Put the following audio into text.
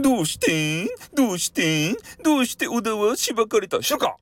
どうしてどうしてどうして小田はしばかれた？しか